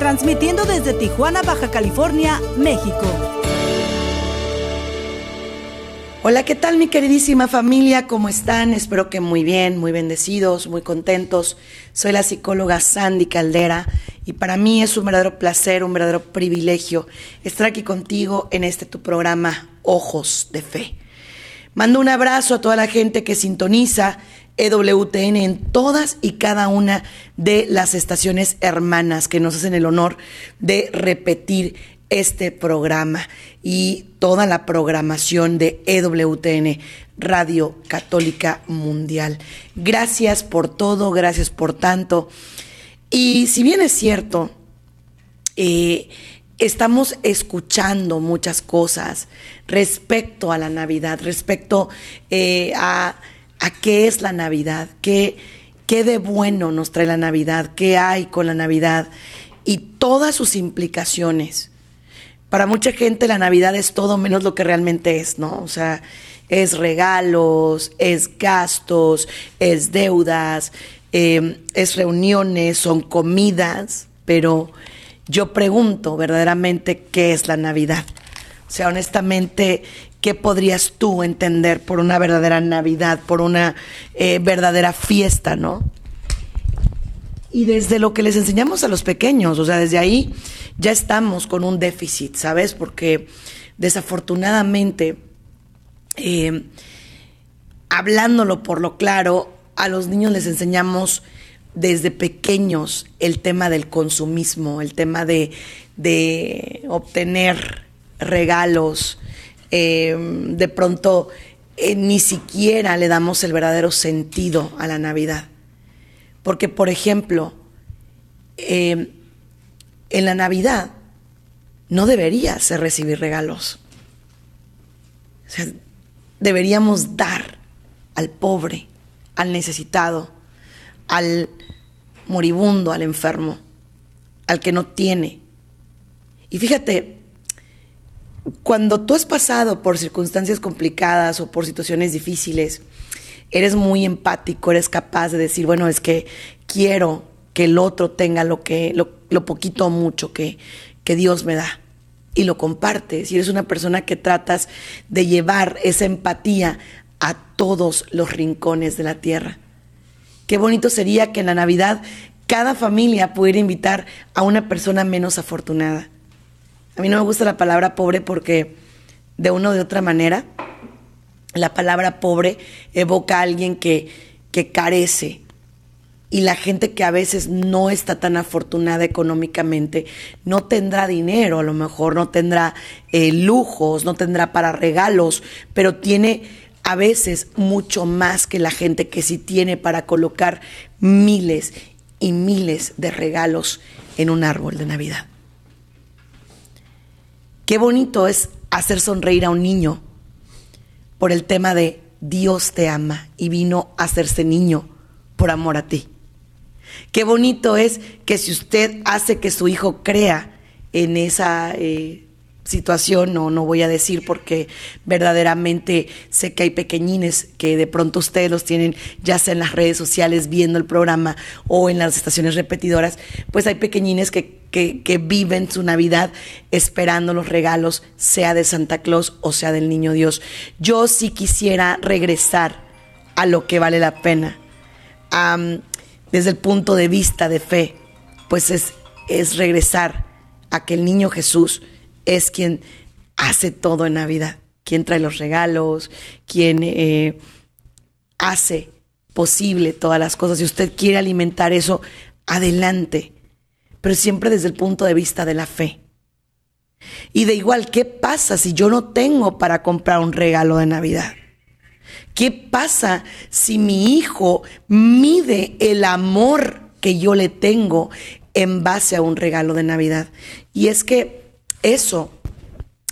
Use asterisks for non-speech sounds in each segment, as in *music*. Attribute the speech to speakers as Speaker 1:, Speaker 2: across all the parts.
Speaker 1: transmitiendo desde Tijuana, Baja California, México.
Speaker 2: Hola, ¿qué tal mi queridísima familia? ¿Cómo están? Espero que muy bien, muy bendecidos, muy contentos. Soy la psicóloga Sandy Caldera y para mí es un verdadero placer, un verdadero privilegio estar aquí contigo en este tu programa Ojos de Fe. Mando un abrazo a toda la gente que sintoniza EWTN en todas y cada una de las estaciones hermanas que nos hacen el honor de repetir este programa y toda la programación de EWTN, Radio Católica Mundial. Gracias por todo, gracias por tanto. Y si bien es cierto, eh, estamos escuchando muchas cosas respecto a la Navidad, respecto eh, a a qué es la Navidad, qué, qué de bueno nos trae la Navidad, qué hay con la Navidad y todas sus implicaciones. Para mucha gente la Navidad es todo menos lo que realmente es, ¿no? O sea, es regalos, es gastos, es deudas, em, es reuniones, son comidas, pero yo pregunto verdaderamente qué es la Navidad. O sea, honestamente, ¿qué podrías tú entender por una verdadera Navidad, por una eh, verdadera fiesta, no? Y desde lo que les enseñamos a los pequeños, o sea, desde ahí ya estamos con un déficit, ¿sabes? Porque desafortunadamente, eh, hablándolo por lo claro, a los niños les enseñamos desde pequeños el tema del consumismo, el tema de, de obtener regalos, eh, de pronto eh, ni siquiera le damos el verdadero sentido a la Navidad. Porque, por ejemplo, eh, en la Navidad no debería ser recibir regalos. Deberíamos dar al pobre, al necesitado, al moribundo, al enfermo, al que no tiene. Y fíjate, cuando tú has pasado por circunstancias complicadas o por situaciones difíciles, eres muy empático, eres capaz de decir, bueno, es que quiero que el otro tenga lo que, lo, poquito o mucho que, que Dios me da. Y lo compartes. Y eres una persona que tratas de llevar esa empatía a todos los rincones de la tierra. Qué bonito sería que en la Navidad cada familia pudiera invitar a una persona menos afortunada a mí no me gusta la palabra pobre porque de una o de otra manera la palabra pobre evoca a alguien que, que carece. Y la gente que a veces no está tan afortunada económicamente no tendrá dinero, a lo mejor no tendrá eh, lujos, no tendrá para regalos, pero tiene a veces mucho más que la gente que sí tiene para colocar miles y miles de regalos en un árbol de Navidad. Qué bonito es hacer sonreír a un niño por el tema de Dios te ama y vino a hacerse niño por amor a ti. Qué bonito es que si usted hace que su hijo crea en esa eh, situación, no, no voy a decir porque verdaderamente sé que hay pequeñines que de pronto ustedes los tienen ya sea en las redes sociales viendo el programa o en las estaciones repetidoras, pues hay pequeñines que, que, que viven su Navidad esperando los regalos, sea de Santa Claus o sea del Niño Dios. Yo sí quisiera regresar a lo que vale la pena, desde el punto de vista de fe, pues es, es regresar a que el niño Jesús es quien hace todo en Navidad, quien trae los regalos, quien eh, hace posible todas las cosas. Si usted quiere alimentar eso, adelante, pero siempre desde el punto de vista de la fe. Y de igual, ¿qué pasa si yo no tengo para comprar un regalo de Navidad? ¿Qué pasa si mi hijo mide el amor que yo le tengo en base a un regalo de Navidad? Y es que eso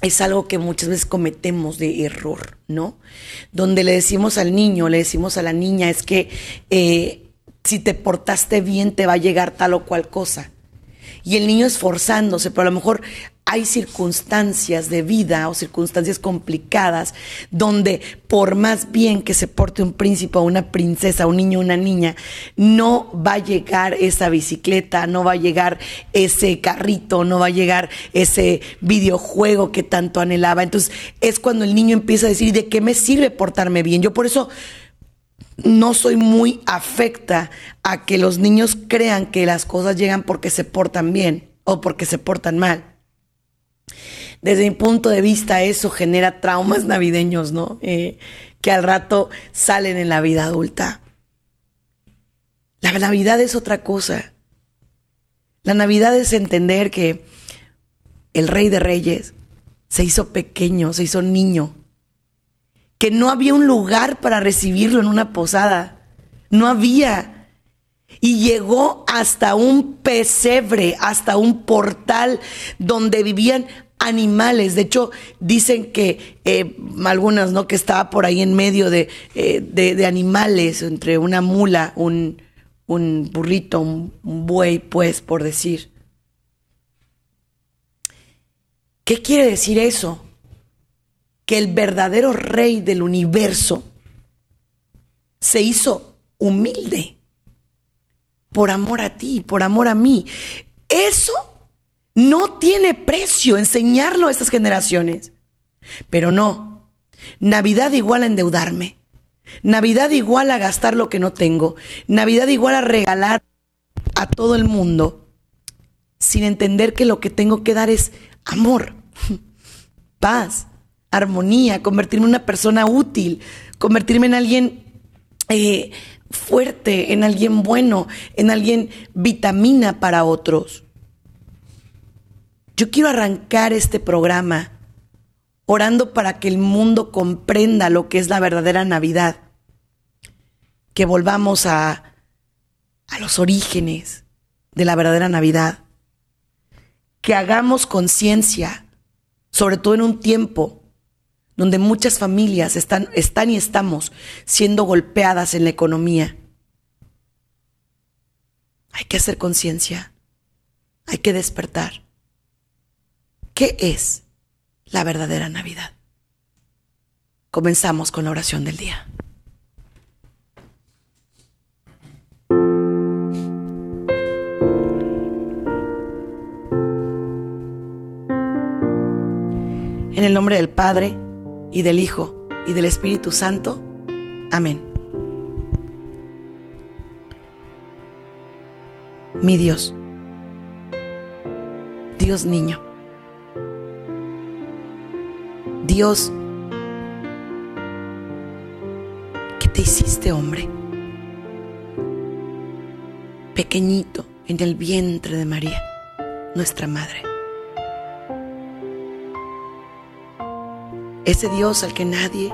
Speaker 2: es algo que muchas veces cometemos de error, ¿no? Donde le decimos al niño, le decimos a la niña, es que eh, si te portaste bien te va a llegar tal o cual cosa. Y el niño esforzándose, pero a lo mejor hay circunstancias de vida o circunstancias complicadas donde por más bien que se porte un príncipe o una princesa, un niño o una niña, no va a llegar esa bicicleta, no va a llegar ese carrito, no va a llegar ese videojuego que tanto anhelaba. Entonces es cuando el niño empieza a decir, ¿de qué me sirve portarme bien? Yo por eso no soy muy afecta a que los niños crean que las cosas llegan porque se portan bien o porque se portan mal. Desde mi punto de vista, eso genera traumas navideños, ¿no? Eh, que al rato salen en la vida adulta. La Navidad es otra cosa. La Navidad es entender que el Rey de Reyes se hizo pequeño, se hizo niño, que no había un lugar para recibirlo en una posada, no había. Y llegó hasta un pesebre, hasta un portal donde vivían animales. De hecho, dicen que eh, algunas, ¿no? Que estaba por ahí en medio de, eh, de, animales, entre una mula, un, un burrito, un, buey, pues, por decir. ¿Qué quiere decir eso? Que el verdadero rey del universo se hizo humilde por amor a ti, por amor a mí. Eso no tiene precio enseñarlo a estas generaciones. Pero no, Navidad igual a endeudarme. Navidad igual a gastar lo que no tengo. Navidad igual a regalar a todo el mundo sin entender que lo que tengo que dar es amor, *laughs* paz, armonía, convertirme en una persona útil, convertirme en alguien eh, fuerte, en alguien bueno, en alguien vitamina para otros. Yo quiero arrancar este programa orando para que el mundo comprenda lo que es la verdadera Navidad, que volvamos a, a los orígenes de la verdadera Navidad, que hagamos conciencia, sobre todo en un tiempo donde muchas familias están, están y estamos siendo golpeadas en la economía. Hay que hacer conciencia, hay que despertar. ¿Qué es la verdadera Navidad? Comenzamos con la oración del día. En el nombre del Padre, y del Hijo, y del Espíritu Santo. Amén. Mi Dios, Dios niño, Dios, ¿qué te hiciste hombre? Pequeñito en el vientre de María, nuestra madre. Ese Dios al que nadie,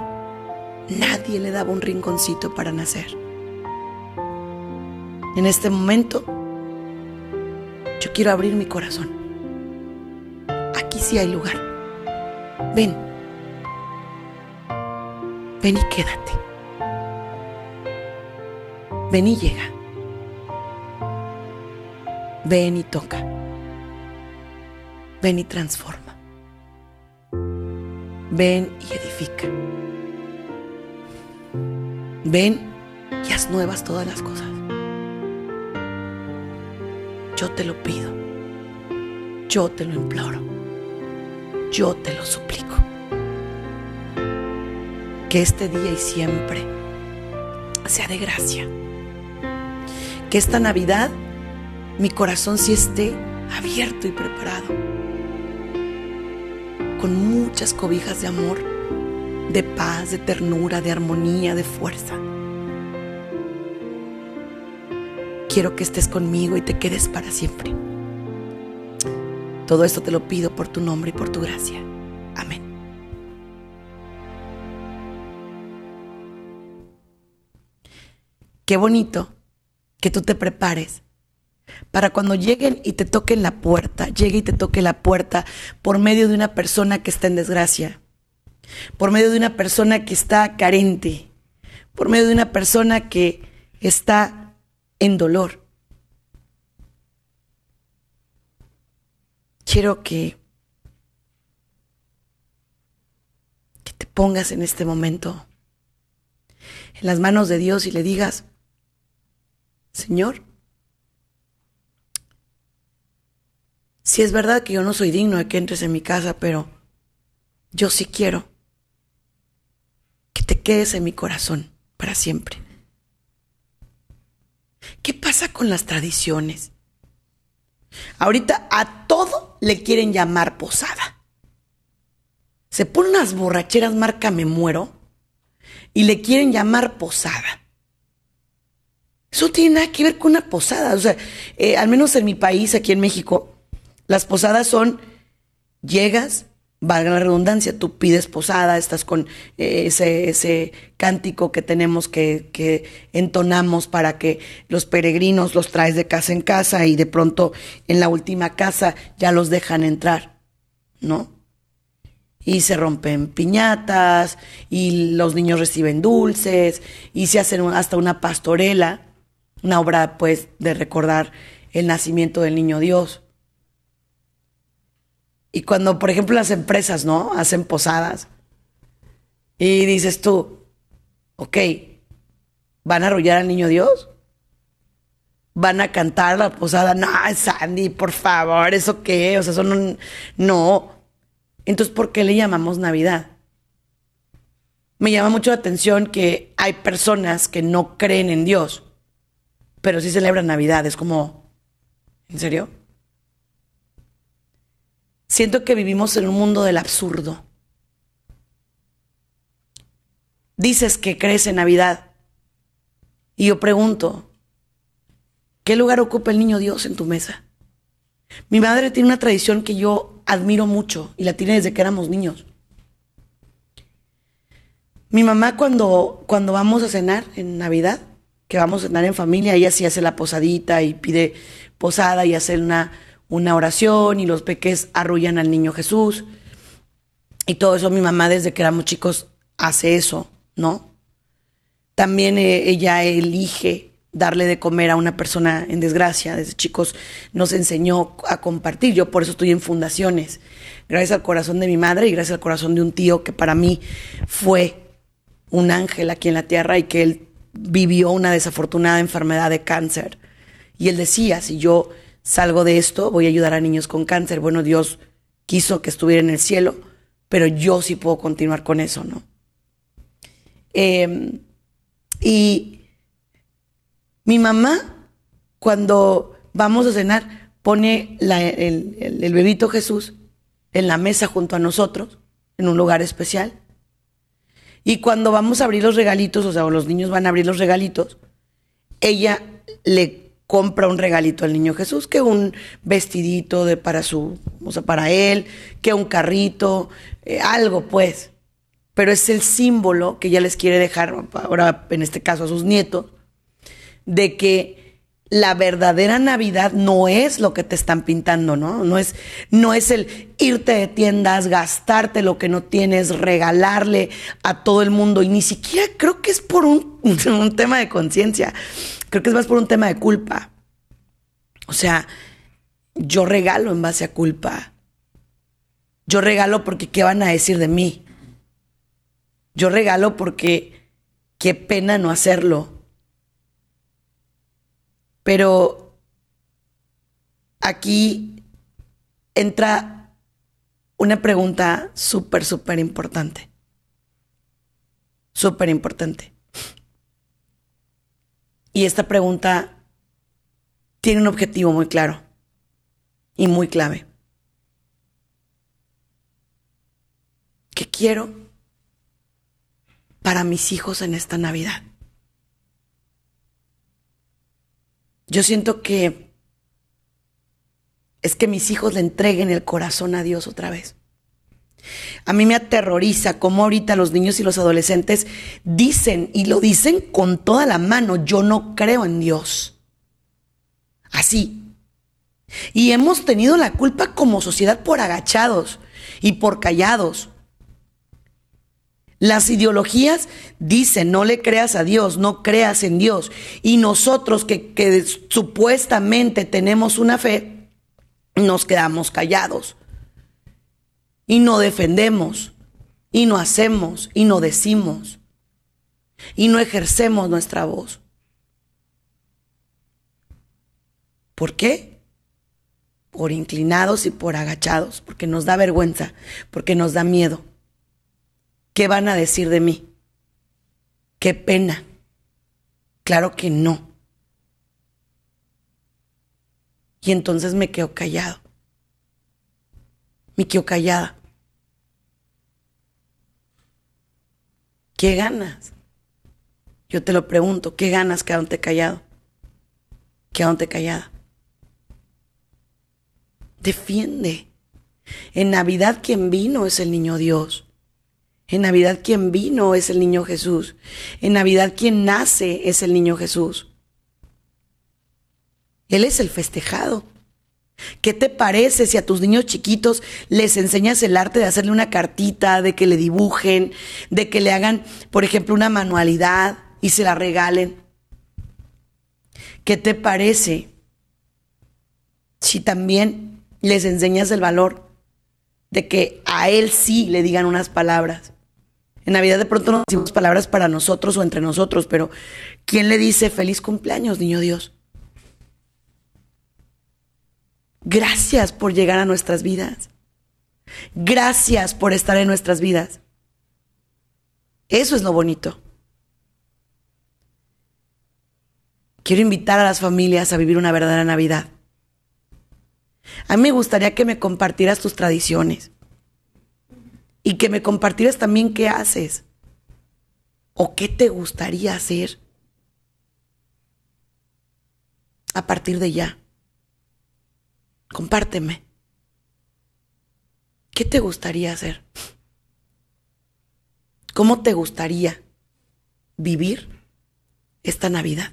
Speaker 2: nadie le daba un rinconcito para nacer. En este momento, yo quiero abrir mi corazón. Aquí sí hay lugar. Ven. Ven y quédate. Ven y llega. Ven y toca. Ven y transforma. Ven y edifica. Ven y haz nuevas todas las cosas. Yo te lo pido. Yo te lo imploro. Yo te lo suplico que este día y siempre sea de gracia. Que esta Navidad mi corazón sí esté abierto y preparado. Con muchas cobijas de amor, de paz, de ternura, de armonía, de fuerza. Quiero que estés conmigo y te quedes para siempre. Todo esto te lo pido por tu nombre y por tu gracia. Qué bonito que tú te prepares para cuando lleguen y te toquen la puerta, llegue y te toque la puerta por medio de una persona que está en desgracia, por medio de una persona que está carente, por medio de una persona que está en dolor. Quiero que, que te pongas en este momento en las manos de Dios y le digas, Señor, si es verdad que yo no soy digno de que entres en mi casa, pero yo sí quiero que te quedes en mi corazón para siempre. ¿Qué pasa con las tradiciones? Ahorita a todo le quieren llamar posada. Se ponen unas borracheras marca me muero y le quieren llamar posada. Eso tiene nada que ver con una posada. O sea, eh, al menos en mi país, aquí en México, las posadas son, llegas, valga la redundancia, tú pides posada, estás con eh, ese, ese, cántico que tenemos que, que, entonamos para que los peregrinos los traes de casa en casa y de pronto en la última casa ya los dejan entrar, ¿no? Y se rompen piñatas y los niños reciben dulces y se hacen hasta una pastorela, una obra pues de recordar el nacimiento del niño Dios. Y cuando, por ejemplo, las empresas, ¿no? Hacen posadas. Y dices tú, ok, ¿van a arrullar al niño Dios? ¿Van a cantar la posada? No, Sandy, por favor, ¿eso qué? O sea, eso no... No. Entonces, ¿por qué le llamamos Navidad? Me llama mucho la atención que hay personas que no creen en Dios, pero sí celebran Navidad. Es como, ¿en serio? Siento que vivimos en un mundo del absurdo. Dices que crees en Navidad. Y yo pregunto, ¿qué lugar ocupa el niño Dios en tu mesa? Mi madre tiene una tradición que yo admiro mucho y la tiene desde que éramos niños. Mi mamá cuando, cuando vamos a cenar en Navidad, que vamos a cenar en familia, ella sí hace la posadita y pide posada y hace una, una oración y los peques arrullan al niño Jesús. Y todo eso mi mamá desde que éramos chicos hace eso, ¿no? También eh, ella elige darle de comer a una persona en desgracia. Desde chicos nos enseñó a compartir. Yo por eso estoy en fundaciones. Gracias al corazón de mi madre y gracias al corazón de un tío que para mí fue un ángel aquí en la tierra y que él vivió una desafortunada enfermedad de cáncer. Y él decía, si yo salgo de esto, voy a ayudar a niños con cáncer. Bueno, Dios quiso que estuviera en el cielo, pero yo sí puedo continuar con eso, ¿no? Em, y mi mamá, cuando vamos a cenar, pone el, el bebito Jesús en la mesa junto a nosotros, en un lugar especial. Y cuando vamos a abrir los regalitos, o sea, los niños van a abrir los regalitos, ella le compra un regalito al niño Jesús, que un vestidito de para su, o sea, para él, que un carrito, eh, algo pues. Pero es el símbolo que ella les quiere dejar, ahora en este caso a sus nietos, de que la verdadera Navidad no es lo que te están pintando, ¿no? No es, no es el irte de tiendas, gastarte lo que no tienes, regalarle a todo el mundo. Y ni siquiera creo que es por un, *laughs* un tema de conciencia. Creo que es más por un tema de culpa. O sea, yo regalo en base a culpa. Yo regalo porque ¿qué van a decir de mí? Yo regalo porque qué pena no hacerlo. Pero aquí entra una pregunta súper, súper importante. Súper importante. Y esta pregunta tiene un objetivo muy claro y muy clave. ¿Qué quiero para mis hijos en esta Navidad? Yo siento que es que mis hijos le entreguen el corazón a Dios otra vez. A mí me aterroriza cómo ahorita los niños y los adolescentes dicen y lo dicen con toda la mano, yo no creo en Dios. Así. Y hemos tenido la culpa como sociedad por agachados y por callados. Las ideologías dicen, no le creas a Dios, no creas en Dios. Y nosotros que, supuestamente tenemos una fe, nos quedamos callados. Y no defendemos, y no hacemos, y no decimos, y no ejercemos nuestra voz. ¿Por qué? Por inclinados y por agachados, porque nos da vergüenza, porque nos da miedo. ¿Qué van a decir de mí? Qué pena. Claro que no. Y entonces me quedo callado. Me quedo callada. ¿Qué ganas? Yo te lo pregunto, ¿qué ganas quedándote callado? Quedándote callada. Defiende. En Navidad quien vino es el niño Dios. En Navidad quien vino es el niño Jesús. En Navidad quien nace es el niño Jesús. Él es el festejado. ¿Qué te parece si a tus niños chiquitos les enseñas el arte de hacerle una cartita, de que le dibujen, de que le hagan, por ejemplo, una manualidad y se la regalen? ¿Qué te parece si también les enseñas el valor de que a él sí le digan unas palabras? En Navidad de pronto no decimos palabras para nosotros o entre nosotros, pero ¿quién le dice feliz cumpleaños, niño Dios? Gracias por llegar a nuestras vidas. Gracias por estar en nuestras vidas. Eso es lo bonito. Quiero invitar a las familias a vivir una verdadera Navidad. A mí me gustaría que me compartieras tus tradiciones y que me compartieras también qué haces o qué te gustaría hacer a partir de ya. Compárteme. ¿Qué te gustaría hacer? ¿Cómo te gustaría vivir esta Navidad?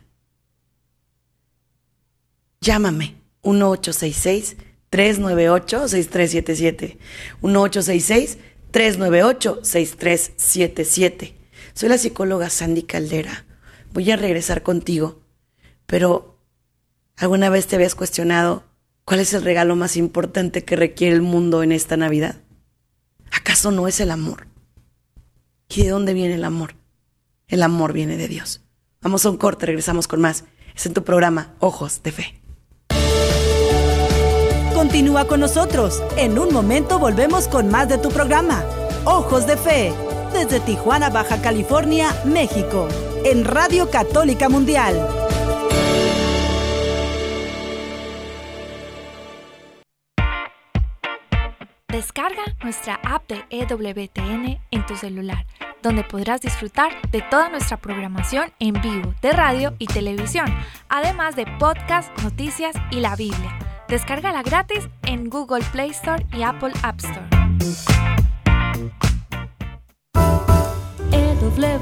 Speaker 2: Llámame 1866 398 6377 1866 398-6377. Soy la psicóloga Sandy Caldera. Voy a regresar contigo, pero ¿alguna vez te habías cuestionado cuál es el regalo más importante que requiere el mundo en esta Navidad? ¿Acaso no es el amor? ¿Y de dónde viene el amor? El amor viene de Dios. Vamos a un corte, regresamos con más. Es en tu programa Ojos de Fe.
Speaker 1: Continúa con nosotros. En un momento volvemos con más de tu programa, Ojos de Fe, desde Tijuana, Baja California, México, en Radio Católica Mundial.
Speaker 3: Descarga nuestra app de EWTN en tu celular, donde podrás disfrutar de toda nuestra programación en vivo de radio y televisión, además de podcast, noticias y la Biblia. Descárgala gratis en Google Play Store y Apple App Store.
Speaker 4: EWTN,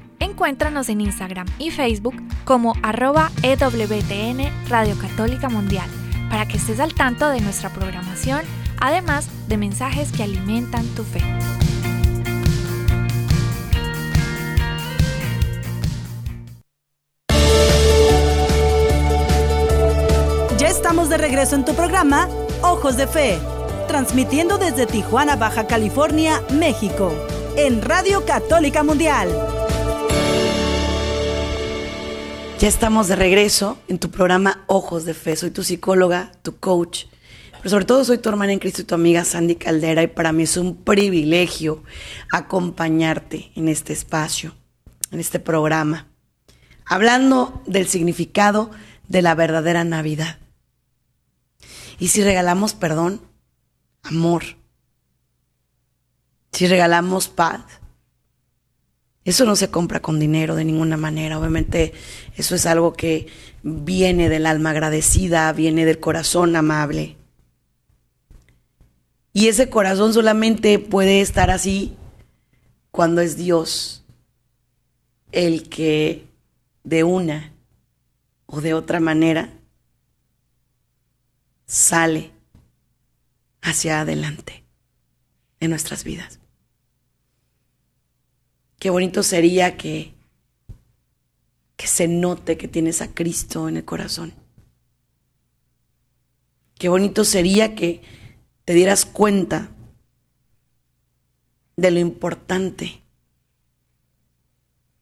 Speaker 3: Encuéntranos en Instagram y Facebook como arroba EWTN Radio Católica Mundial para que estés al tanto de nuestra programación, además de mensajes que alimentan tu fe.
Speaker 1: Ya estamos de regreso en tu programa Ojos de Fe, transmitiendo desde Tijuana, Baja California, México, en Radio Católica Mundial.
Speaker 2: Ya estamos de regreso en tu programa Ojos de Fe. Soy tu psicóloga, tu coach, pero sobre todo soy tu hermana en Cristo y tu amiga Sandy Caldera y para mí es un privilegio acompañarte en este espacio, en este programa, hablando del significado de la verdadera Navidad. Y si regalamos perdón, amor, si regalamos paz, eso no se compra con dinero de ninguna manera. Obviamente eso es algo que viene del alma agradecida, viene del corazón amable. Y ese corazón solamente puede estar así cuando es Dios el que de una o de otra manera sale hacia adelante en nuestras vidas. Qué bonito sería que, que se note que tienes a Cristo en el corazón. Qué bonito sería que te dieras cuenta de lo importante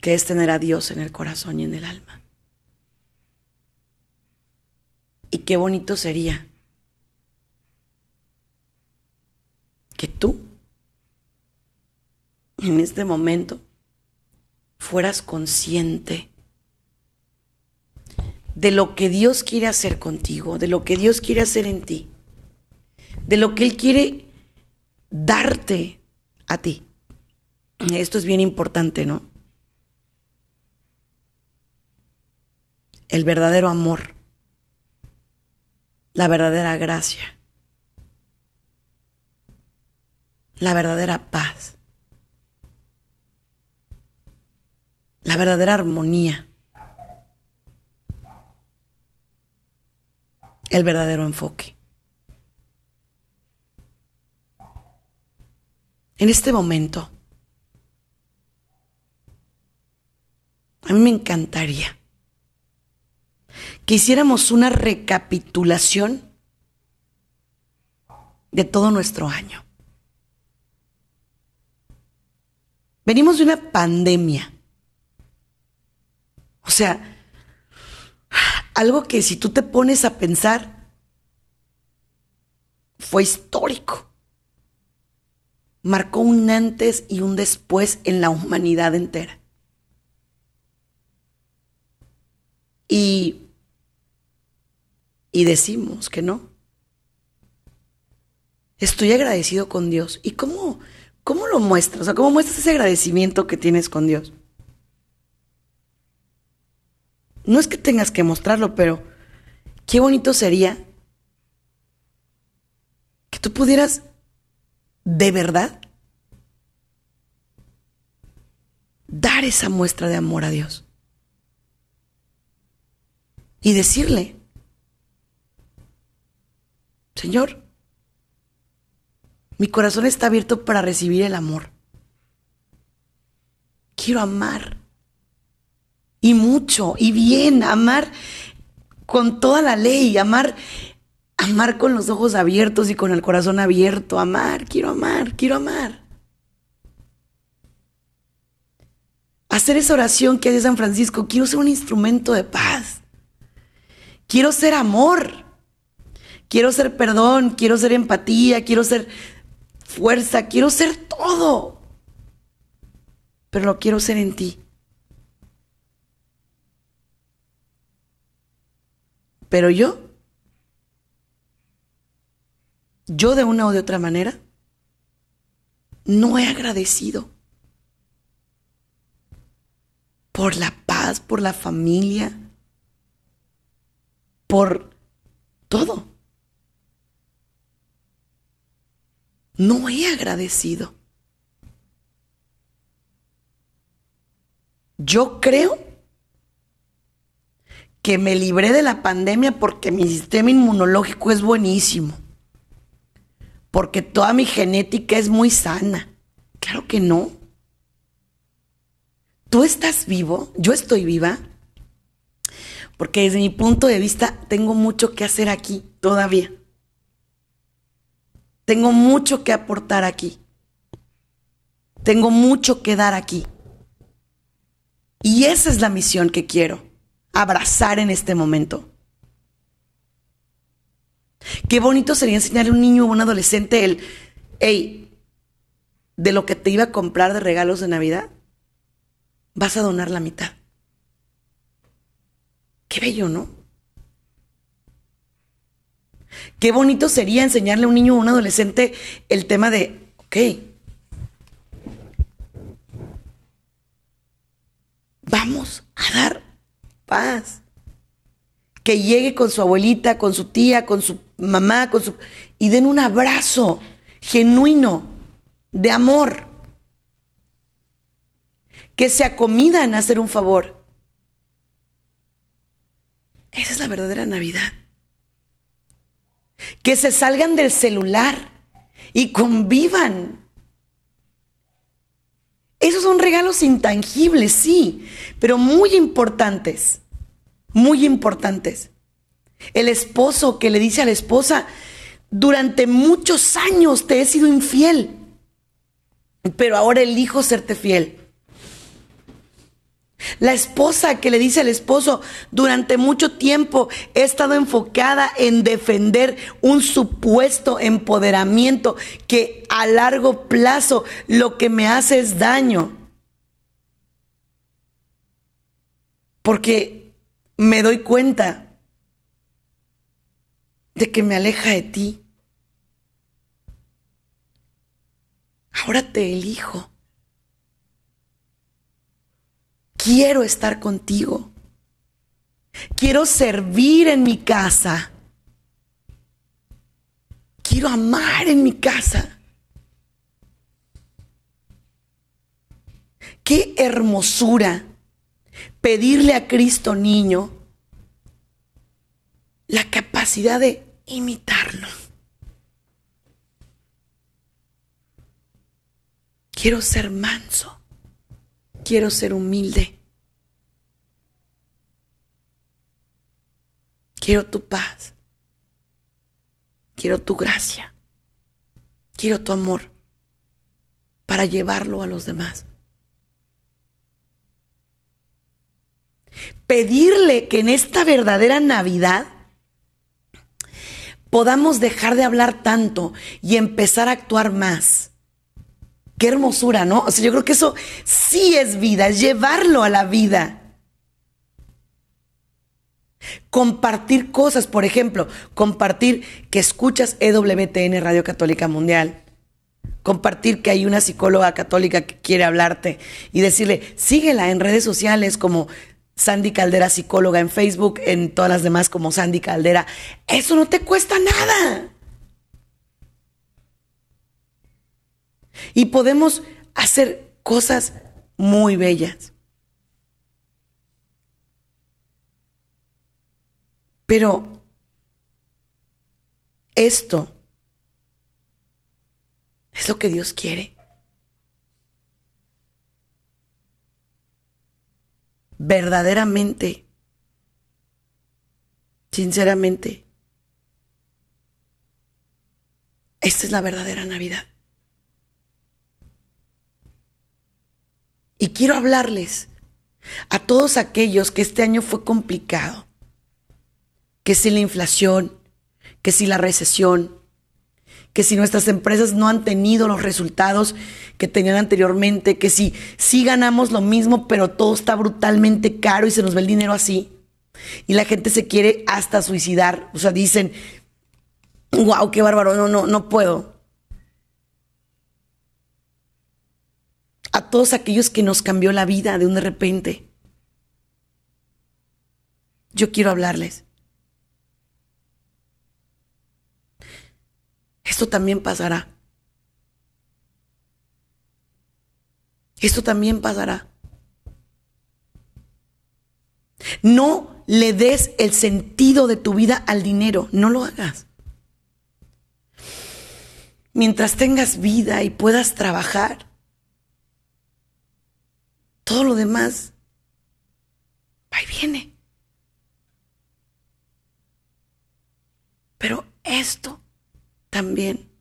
Speaker 2: que es tener a Dios en el corazón y en el alma. Y qué bonito sería que tú, en este momento, fueras consciente de lo que Dios quiere hacer contigo, de lo que Dios quiere hacer en ti, de lo que Él quiere darte a ti. Esto es bien importante, ¿no? El verdadero amor, la verdadera gracia, la verdadera paz. La verdadera armonía, el verdadero enfoque. En este momento, a mí me encantaría que hiciéramos una recapitulación de todo nuestro año. Venimos de una pandemia o sea, algo que si tú te pones a pensar, fue histórico. Marcó un antes y un después en la humanidad entera. Y, y decimos que no. Estoy agradecido con Dios. ¿Y cómo, cómo lo muestras? O sea, ¿cómo muestras ese agradecimiento que tienes con Dios? No es que tengas que mostrarlo, pero qué bonito sería que tú pudieras de verdad dar esa muestra de amor a Dios. Y decirle, Señor, mi corazón está abierto para recibir el amor. Quiero amar y mucho y bien, amar con toda la ley, amar amar con los ojos abiertos y con el corazón abierto, amar, quiero amar, quiero amar. Hacer esa oración que hace San Francisco, quiero ser un instrumento de paz. Quiero ser amor. Quiero ser perdón, quiero ser empatía, quiero ser fuerza, quiero ser todo. Pero lo quiero ser en ti. Pero yo, yo de una o de otra manera, no he agradecido por la paz, por la familia, por todo. No he agradecido. Yo creo que me libré de la pandemia porque mi sistema inmunológico es buenísimo. Porque toda mi genética es muy sana. Claro que no. ¿Tú estás vivo? ¿Yo estoy viva? Porque desde mi punto de vista tengo mucho que hacer aquí todavía. Tengo mucho que aportar aquí. Tengo mucho que dar aquí. Y esa es la misión que quiero abrazar en este momento. Qué bonito sería enseñarle a un niño o un adolescente el, hey, de lo que te iba a comprar de regalos de Navidad, vas a donar la mitad. Qué bello, ¿no? Qué bonito sería enseñarle a un niño o un adolescente el tema de, ok, vamos a dar paz. Que llegue con su abuelita, con su tía, con su mamá, con su... y den un abrazo genuino de amor. Que se acomidan a hacer un favor. Esa es la verdadera Navidad. Que se salgan del celular y convivan. Esos son regalos intangibles, sí, pero muy importantes, muy importantes. El esposo que le dice a la esposa, durante muchos años te he sido infiel, pero ahora elijo serte fiel. La esposa que le dice al esposo, durante mucho tiempo he estado enfocada en defender un supuesto empoderamiento que a largo plazo lo que me hace es daño. Porque me doy cuenta de que me aleja de ti. Ahora te elijo. Quiero estar contigo. Quiero servir en mi casa. Quiero amar en mi casa. Qué hermosura pedirle a Cristo niño la capacidad de imitarlo. Quiero ser manso. Quiero ser humilde. Quiero tu paz. Quiero tu gracia. Quiero tu amor para llevarlo a los demás. Pedirle que en esta verdadera Navidad podamos dejar de hablar tanto y empezar a actuar más Qué hermosura, ¿no? O sea, yo creo que eso sí es vida, llevarlo a la vida. Compartir cosas, por ejemplo, compartir que escuchas EWTN Radio Católica Mundial. Compartir que hay una psicóloga católica que quiere hablarte y decirle, síguela en redes sociales como Sandy Caldera Psicóloga en Facebook, en todas las demás como Sandy Caldera. Eso no te cuesta nada. Y podemos hacer cosas muy bellas. Pero esto es lo que Dios quiere. Verdaderamente, sinceramente, esta es la verdadera Navidad. Y quiero hablarles a todos aquellos que este año fue complicado, que si la inflación, que si la recesión, que si nuestras empresas no han tenido los resultados que tenían anteriormente, que si sí ganamos lo mismo, pero todo está brutalmente caro y se nos ve el dinero así. Y la gente se quiere hasta suicidar. O sea, dicen, wow, qué bárbaro, no, no, no puedo. A todos aquellos que nos cambió la vida de un de repente. Yo quiero hablarles. Esto también pasará. Esto también pasará. No le des el sentido de tu vida al dinero, no lo hagas. Mientras tengas vida y puedas trabajar, todo lo demás va y viene. Pero esto también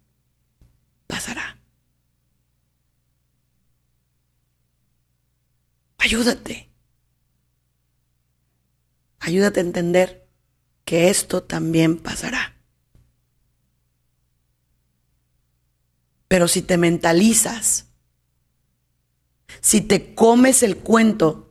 Speaker 2: pasará. Ayúdate. Ayúdate a entender que esto también pasará. Pero si te mentalizas, si te comes el cuento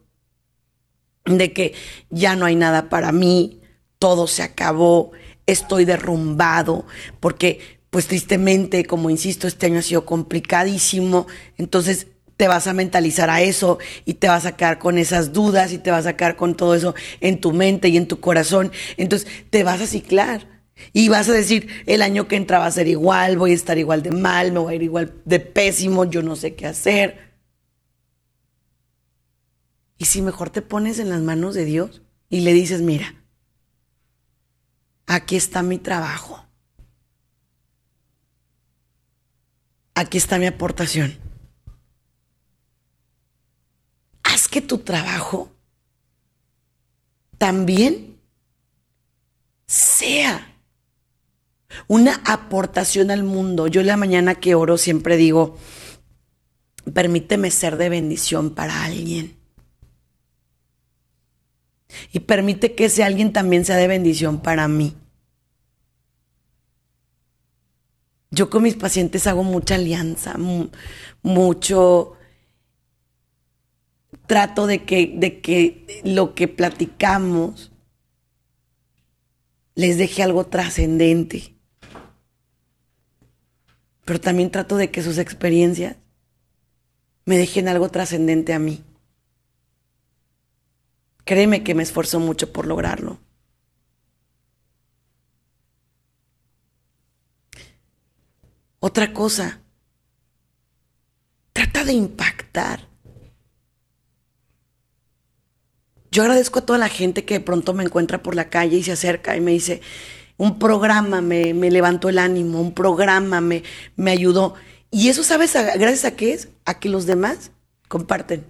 Speaker 2: de que ya no hay nada para mí, todo se acabó, estoy derrumbado, porque pues tristemente, como insisto, este año ha sido complicadísimo, entonces te vas a mentalizar a eso y te vas a quedar con esas dudas y te vas a quedar con todo eso en tu mente y en tu corazón. Entonces te vas a ciclar y vas a decir, el año que entra va a ser igual, voy a estar igual de mal, me voy a ir igual de pésimo, yo no sé qué hacer. Y si mejor te pones en las manos de Dios y le dices, mira, aquí está mi trabajo. Aquí está mi aportación. Haz que tu trabajo también sea una aportación al mundo. Yo la mañana que oro siempre digo, permíteme ser de bendición para alguien. Y permite que ese alguien también sea de bendición para mí. Yo con mis pacientes hago mucha alianza, mucho trato de que, de que lo que platicamos les deje algo trascendente. Pero también trato de que sus experiencias me dejen algo trascendente a mí. Créeme que me esfuerzo mucho por lograrlo. Otra cosa, trata de impactar. Yo agradezco a toda la gente que de pronto me encuentra por la calle y se acerca y me dice, un programa me, levantó el ánimo, un programa me, me ayudó. Y eso, ¿sabes? gracias a qué es? A que los demás comparten.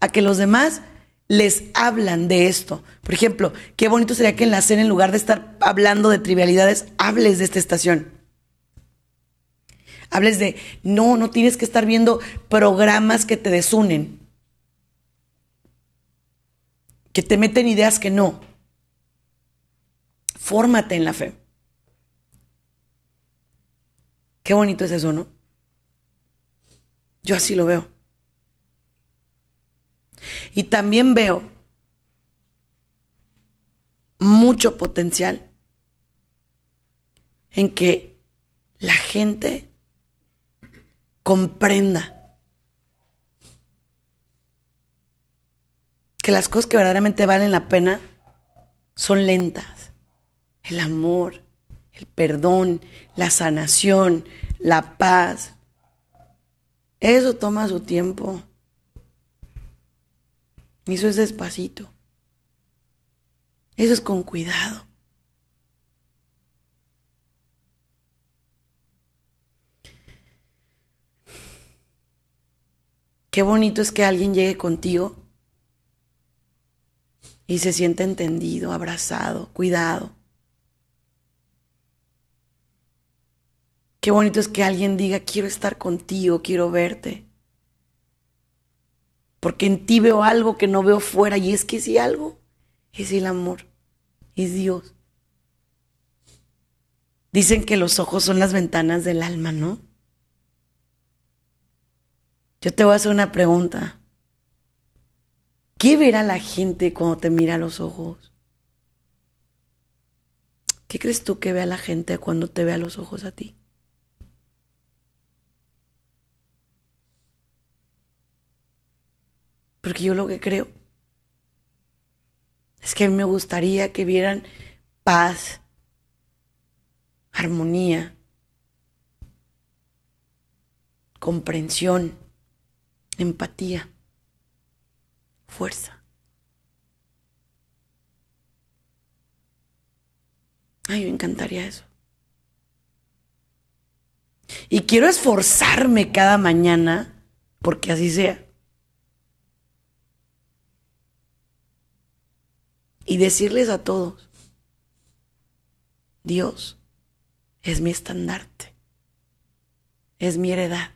Speaker 2: A que los demás les hablan de esto. Por ejemplo, qué bonito sería que en la cena, en lugar de estar hablando de trivialidades, hables de esta estación. Hables de, no, no tienes que estar viendo programas que te desunen, que te meten ideas que no. Fórmate en la fe. Qué bonito es eso, ¿no? Yo así lo veo. Y también veo mucho potencial en que la gente comprenda que las cosas que verdaderamente valen la pena son lentas. El amor, el perdón, la sanación, la paz. Eso toma su tiempo. Eso es despacito. Eso es con cuidado. Qué bonito es que alguien llegue contigo y se sienta entendido, abrazado, cuidado. Qué bonito es que alguien diga, quiero estar contigo, quiero verte porque en ti veo algo que no veo fuera y es que si algo es el amor, es Dios. Dicen que los ojos son las ventanas del alma, ¿no? Yo te voy a hacer una pregunta. ¿Qué verá la gente cuando te mira a los ojos? ¿Qué crees tú que vea la gente cuando te ve a los ojos a ti? Porque yo lo que creo es que me gustaría que vieran paz, armonía, comprensión, empatía, fuerza. Ay, me encantaría eso. Y quiero esforzarme cada mañana porque así sea Y decirles a todos, Dios es mi estandarte, es mi heredad,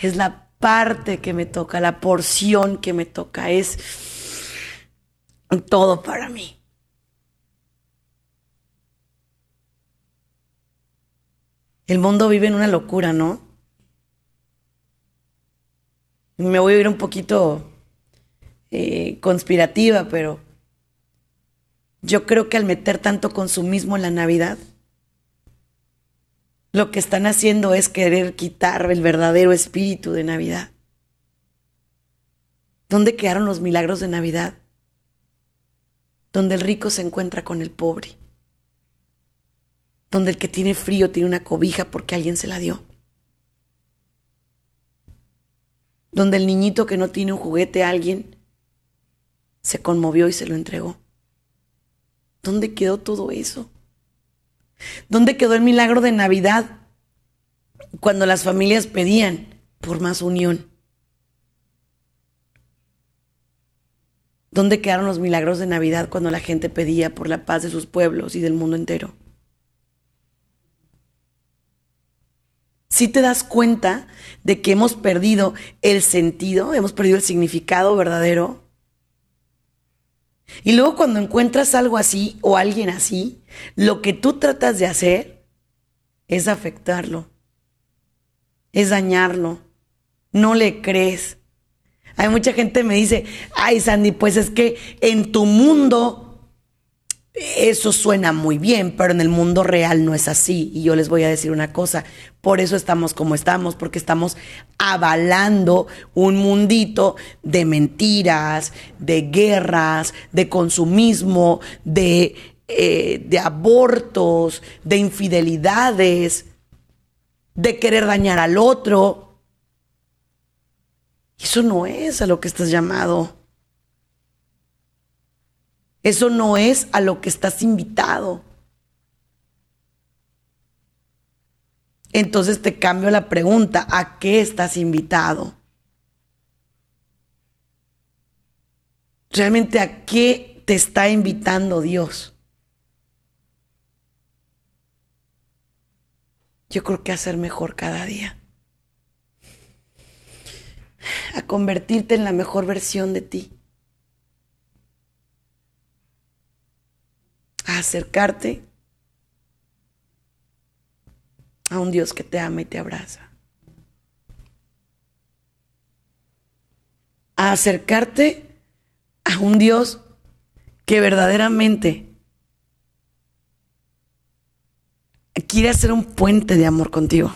Speaker 2: es la parte que me toca, la porción que me toca, es todo para mí. El mundo vive en una locura, ¿no? Me voy a ir un poquito eh, conspirativa, pero yo creo que al meter tanto consumismo en la Navidad, lo que están haciendo es querer quitar el verdadero espíritu de Navidad. ¿Dónde quedaron los milagros de Navidad? Donde el rico se encuentra con el pobre donde el que tiene frío tiene una cobija porque alguien se la dio. Donde el niñito que no tiene un juguete a alguien se conmovió y se lo entregó. ¿Dónde quedó todo eso? ¿Dónde quedó el milagro de Navidad cuando las familias pedían por más unión? ¿Dónde quedaron los milagros de Navidad cuando la gente pedía por la paz de sus pueblos y del mundo entero? si te das cuenta de que hemos perdido el sentido, hemos perdido el significado verdadero. Y luego cuando encuentras algo así o alguien así, lo que tú tratas de hacer es afectarlo, es dañarlo, no le crees. Hay mucha gente que me dice, ay Sandy, pues es que en tu mundo eso suena muy bien, pero en el mundo real no es así. Y yo les voy a decir una cosa, por eso estamos como estamos, porque estamos avalando un mundito de mentiras, de guerras, de consumismo, de, eh, abortos, de infidelidades, de querer dañar al otro. Eso no es a lo que estás llamado. Eso no es a lo que estás invitado. Entonces te cambio la pregunta, ¿a qué estás invitado? ¿Realmente a qué te está invitando Dios? Yo creo que a ser mejor cada día. A convertirte en la mejor versión de ti. Acercarte a un Dios que te ama y te abraza. A acercarte a un Dios que verdaderamente quiere hacer un puente de amor contigo.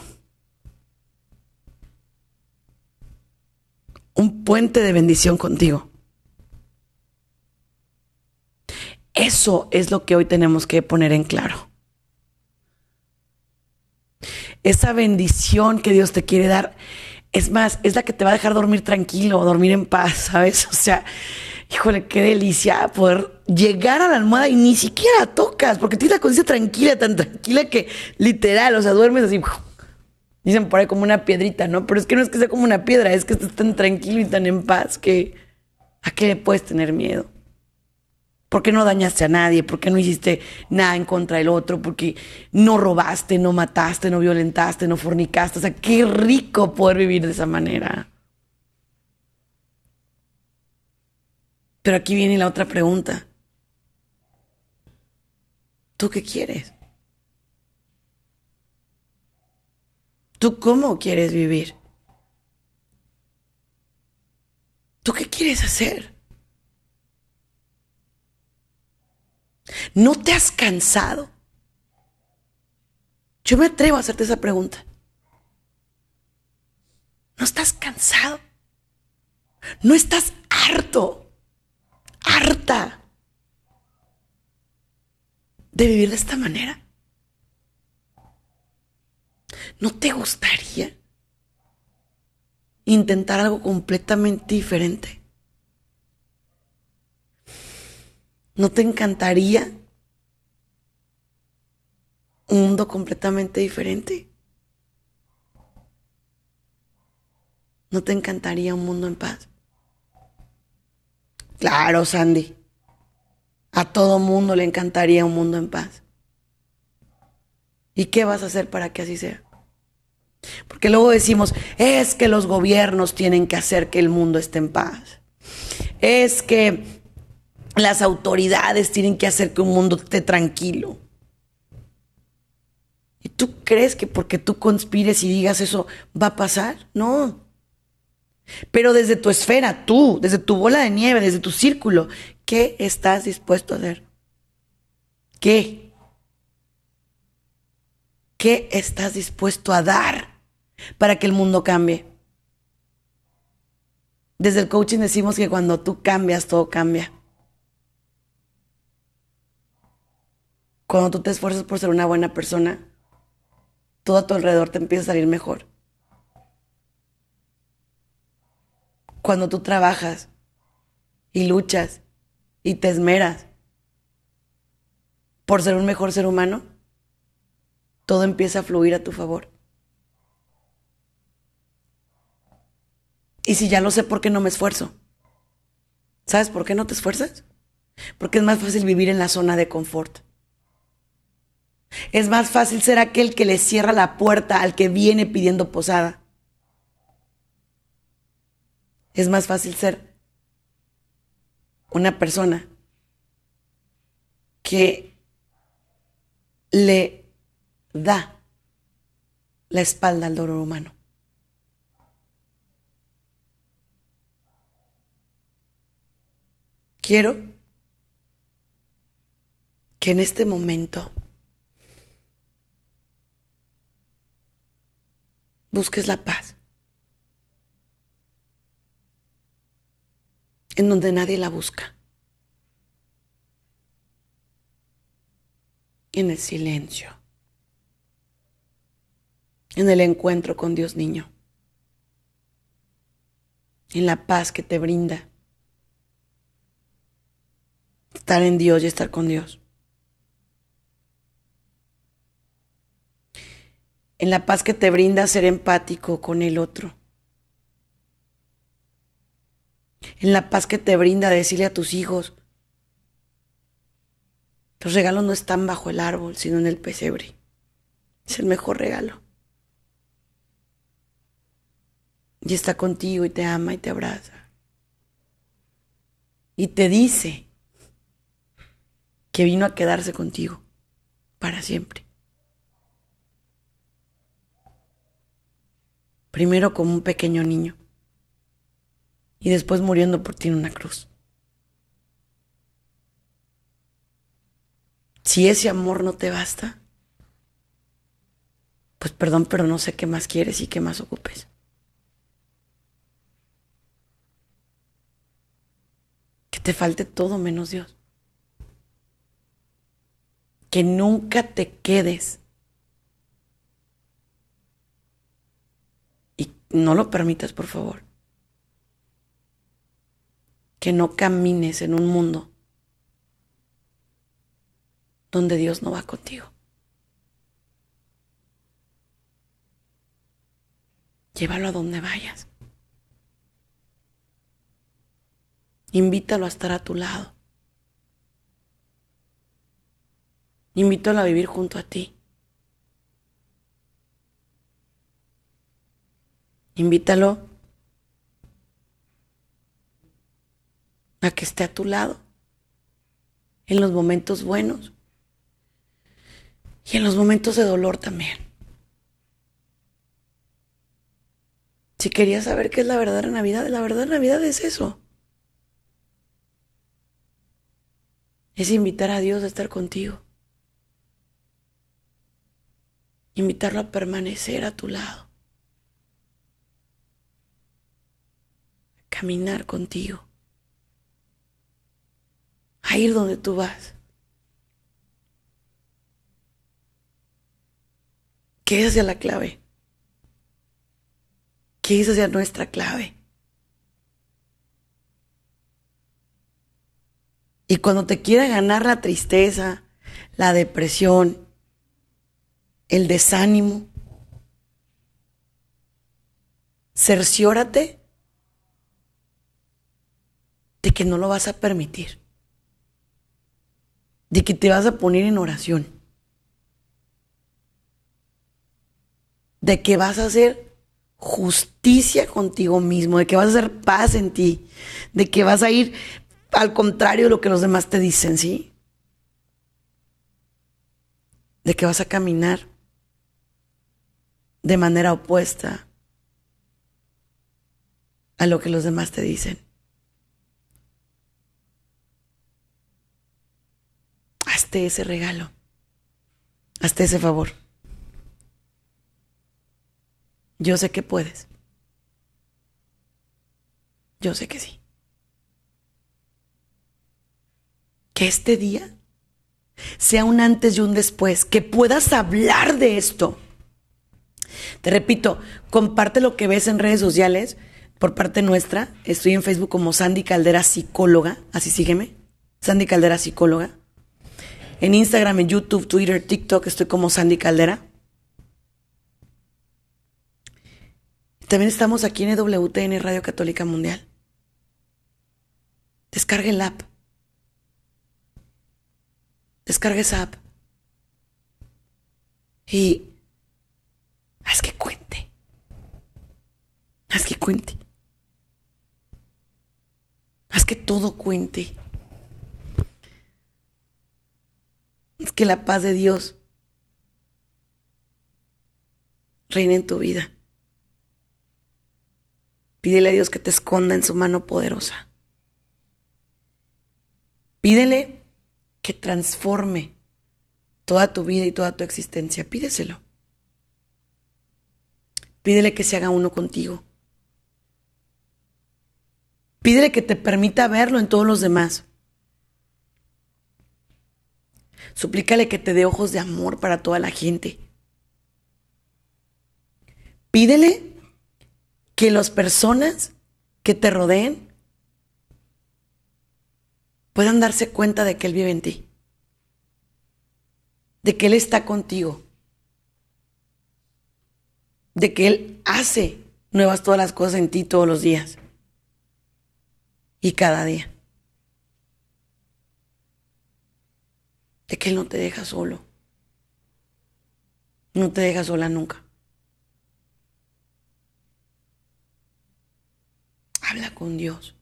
Speaker 2: Un puente de bendición contigo. Eso es lo que hoy tenemos que poner en claro. Esa bendición que Dios te quiere dar, es más, es la que te va a dejar dormir tranquilo, dormir en paz, *laughs* ¿sabes? O sea, híjole, qué delicia poder llegar a la almohada y ni siquiera tocas, porque tienes la conciencia tranquila, tan tranquila que literal, o sea, duermes así. Dicen por ahí como una piedrita, ¿no? Pero es que no es que sea como una piedra, es que estás tan tranquilo y tan en paz que ¿a qué le puedes tener miedo? ¿Por qué no dañaste a nadie? ¿Por qué no hiciste nada en contra del otro? ¿Por qué no robaste, no mataste, no violentaste, no fornicaste? O sea, qué rico poder vivir de esa manera. Pero aquí viene la otra pregunta. ¿Tú qué quieres? ¿Tú cómo quieres vivir? ¿Tú qué quieres hacer? ¿No te has cansado? Yo me atrevo a hacerte esa pregunta. ¿No estás cansado? ¿No estás harto? ¿Harta? de vivir de esta manera? ¿No te gustaría intentar algo completamente diferente? ¿No te encantaría un mundo completamente diferente. ¿No te encantaría un mundo en paz? Claro, Sandy. A todo mundo le encantaría un mundo en paz. ¿Y qué vas a hacer para que así sea? Porque luego decimos, es que los gobiernos tienen que hacer que el mundo esté en paz. Es que las autoridades tienen que hacer que un mundo esté tranquilo. ¿Y tú crees que porque tú conspires y digas eso va a pasar? No. Pero desde tu esfera, tú, desde tu bola de nieve, desde tu círculo, ¿qué estás dispuesto a hacer? ¿Qué? ¿Qué estás dispuesto a dar para que el mundo cambie? Desde el coaching decimos que cuando tú cambias, todo cambia. Cuando tú te esfuerzas por ser una buena persona, todo a tu alrededor te empieza a salir mejor. Cuando tú trabajas y luchas y te esmeras por ser un mejor ser humano, todo empieza a fluir a tu favor. Y si ya lo sé, ¿por qué no me esfuerzo? ¿Sabes por qué no te esfuerzas? Porque es más fácil vivir en la zona de confort. Es más fácil ser aquel que le cierra la puerta al que viene pidiendo posada. Es más fácil ser una persona que le da la espalda al dolor humano. Quiero que en este momento busques la paz. En donde nadie la busca. En el silencio. En el encuentro con Dios niño. En la paz que te brinda. Estar en Dios y estar con Dios. En la paz que te brinda ser empático con el otro, en la paz que te brinda decirle a tus hijos, los regalos no están bajo el árbol, sino en el pesebre. Es el mejor regalo. Y está contigo y te ama y te abraza. Y te dice que vino a quedarse contigo para siempre. Primero como un pequeño niño y después muriendo por ti en una cruz. Si ese amor no te basta, pues perdón, pero no sé qué más quieres y qué más ocupes. Que te falte todo menos Dios. Que nunca te quedes No lo permitas, por favor. Que no camines en un mundo donde Dios no va contigo. Llévalo a donde vayas. Invítalo a estar a tu lado. Invítalo a vivir junto a ti. Invítalo a que esté a tu lado en los momentos buenos y en los momentos de dolor también. Si querías saber qué es la verdadera Navidad, la verdadera Navidad es eso. Es invitar a Dios a estar contigo. Invitarlo a permanecer a tu lado. Caminar contigo, a ir donde tú vas. ¿Qué es hacia la clave? ¿Qué es hacia nuestra clave? Y cuando te quiera ganar la tristeza, la depresión, el desánimo. Cerciórate de que no lo vas a permitir, de que te vas a poner en oración, de que vas a hacer justicia contigo mismo, de que vas a hacer paz en ti, de que vas a ir al contrario de lo que los demás te dicen, ¿sí? De que vas a caminar de manera opuesta a lo que los demás te dicen. Hazte ese regalo. Hazte ese favor. Yo sé que puedes. Yo sé que sí. Que este día sea un antes y un después, que puedas hablar de esto. Te repito, comparte lo que ves en redes sociales por parte nuestra. Estoy en Facebook como Sandy Caldera Psicóloga, así sígueme. Sandy Caldera Psicóloga. En Instagram, en YouTube, Twitter, TikTok estoy como Sandy Caldera. También estamos aquí en EWTN Radio Católica Mundial. Descargue el app. Descargue esa app. Y haz que cuente. Haz que cuente. Haz que todo cuente. Que la paz de Dios reine en tu vida. Pídele a Dios que te esconda en su mano poderosa. Pídele que transforme toda tu vida y toda tu existencia. Pídeselo. Pídele que se haga uno contigo. Pídele que te permita verlo en todos los demás. Suplícale que te dé ojos de amor para toda la gente. Pídele que las personas que te rodeen puedan darse cuenta de que Él vive en ti, de que Él está contigo, de que Él hace nuevas todas las cosas en ti todos los días y cada día. De que Él no te deja solo. No te deja sola nunca. Habla con Dios.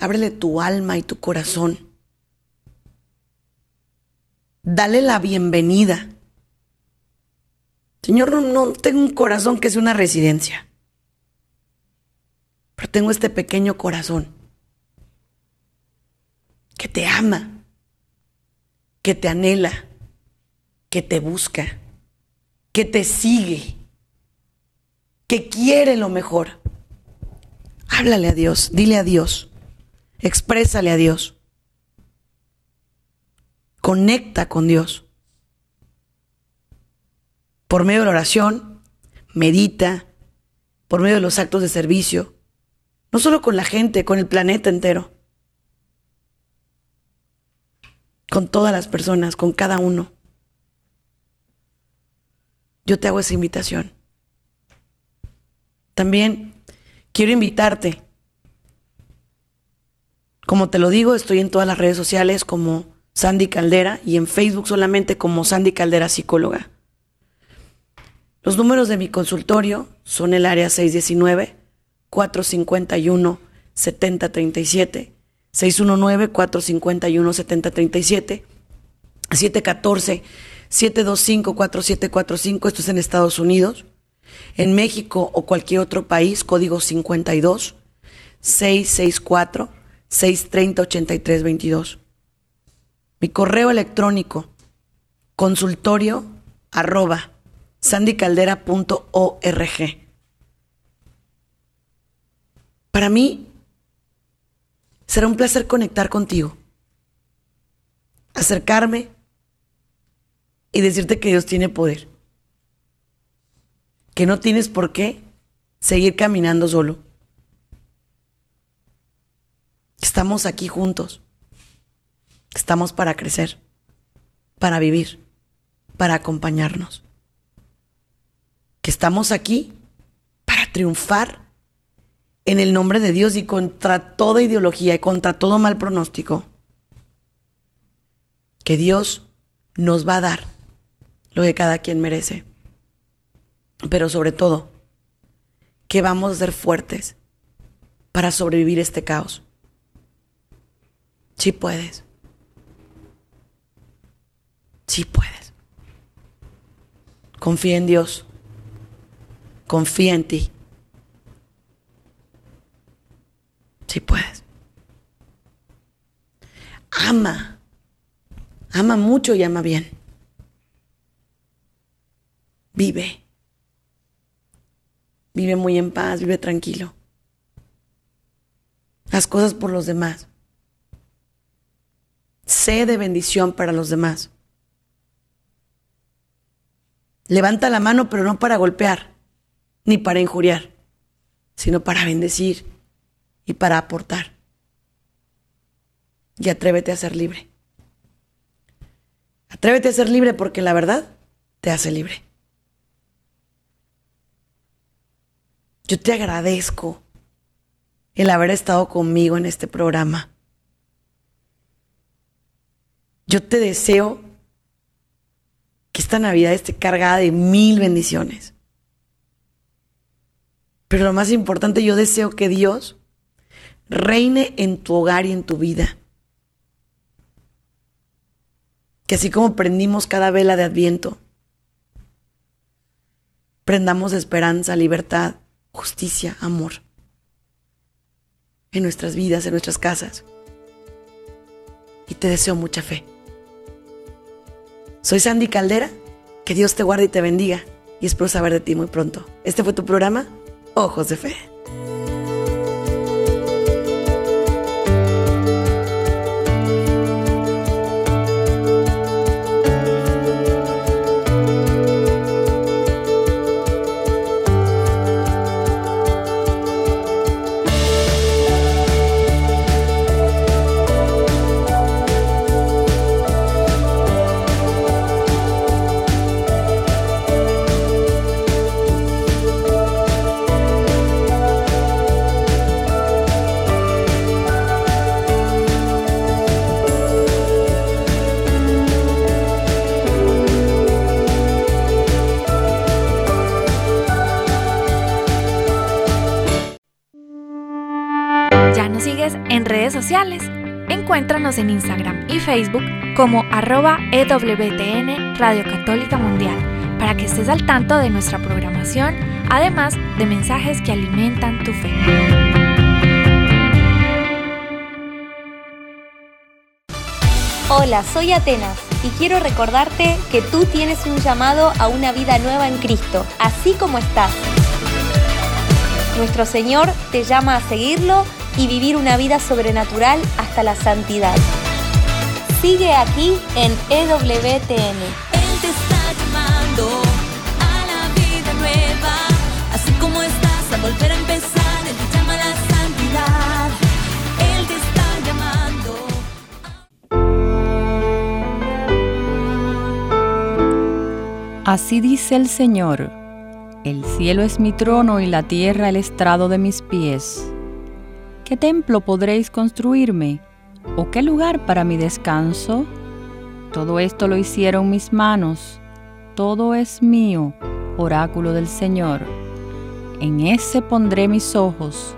Speaker 2: Ábrele tu alma y tu corazón. Dale la bienvenida. Señor, no, no, tengo un corazón que es una residencia. Pero tengo este pequeño corazón que te ama, que te anhela, que te busca, que te sigue, que quiere lo mejor. Háblale a Dios, dile a Dios, exprésale a Dios. Conecta con Dios. Por medio de la oración, medita, por medio de los actos de servicio, no solo con la gente, con el planeta entero. Con todas las personas, con cada uno. Yo te hago esa invitación. También quiero invitarte. Como te lo digo, estoy en todas las redes sociales como Sandy Caldera y en Facebook solamente como Sandy Caldera Psicóloga. Los números de mi consultorio son el área 619 451 7037 619 451 7037 714 725 4745 esto es en Estados Unidos en México o cualquier otro país, código 52 664 630 8322. Mi correo electrónico consultorio arroba sandycaldera.org. Para mí será un placer conectar contigo, acercarme y decirte que Dios tiene poder que no tienes por qué seguir caminando solo. Estamos aquí juntos. Estamos para crecer, para vivir. para acompañarnos. Que estamos aquí para triunfar en el nombre de Dios y contra toda ideología y contra todo mal pronóstico. Que Dios nos va a dar lo que cada quien merece. Pero sobre todo, que vamos a ser fuertes para sobrevivir este caos. Sí puedes. Sí puedes. Confía en Dios. Confía en ti. Sí puedes. Ama. Ama mucho y ama bien. Vive. Vive muy en paz, vive tranquilo. Haz cosas por los demás. Sé de bendición para los demás. Levanta la mano, pero no para golpear, ni para injuriar, sino para bendecir y para aportar. Y atrévete a ser libre. Atrévete a ser libre porque la verdad te hace libre. Yo te agradezco el haber estado conmigo en este programa. Yo te deseo que esta Navidad esté cargada de mil bendiciones. Pero lo más importante, yo deseo que Dios reine en tu hogar y en tu vida. Que así como prendimos cada vela de adviento, prendamos esperanza, libertad, justicia, amor en nuestras vidas, en nuestras casas. Y te deseo mucha fe. Soy Sandy Caldera, que Dios te guarde y te bendiga y espero saber de ti muy pronto. Este fue tu programa, Ojos de Fe.
Speaker 3: Encuéntranos en Instagram y Facebook como arroba EWTN Radio Católica Mundial para que estés al tanto de nuestra programación, además de mensajes que alimentan tu fe.
Speaker 5: Hola, soy Atenas y quiero recordarte que tú tienes un llamado a una vida nueva en Cristo, así como estás. Nuestro Señor te llama a seguirlo y vivir una vida sobrenatural hasta la santidad. Sigue aquí en EWTN.
Speaker 4: Él te está llamando a la vida nueva, así como estás a volver a empezar, Él te llama a la santidad. Él te está llamando.
Speaker 6: Así dice el Señor, el cielo es mi trono y la tierra el estrado de mis pies. ¿Qué templo podréis construirme? ¿O qué lugar para mi descanso? Todo esto lo hicieron mis manos, todo es mío, oráculo del Señor. En ese pondré mis ojos,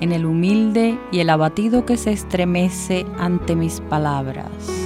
Speaker 6: en el humilde y el abatido que se estremece ante mis palabras.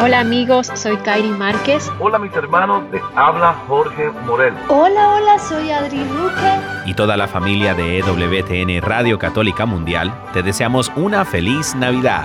Speaker 7: Hola amigos, soy Kairi Márquez.
Speaker 8: Hola mis hermanos, te habla Jorge Morel.
Speaker 9: Hola, hola, soy Adri Luque.
Speaker 10: Y toda la familia de EWTN Radio Católica Mundial, te deseamos una feliz Navidad.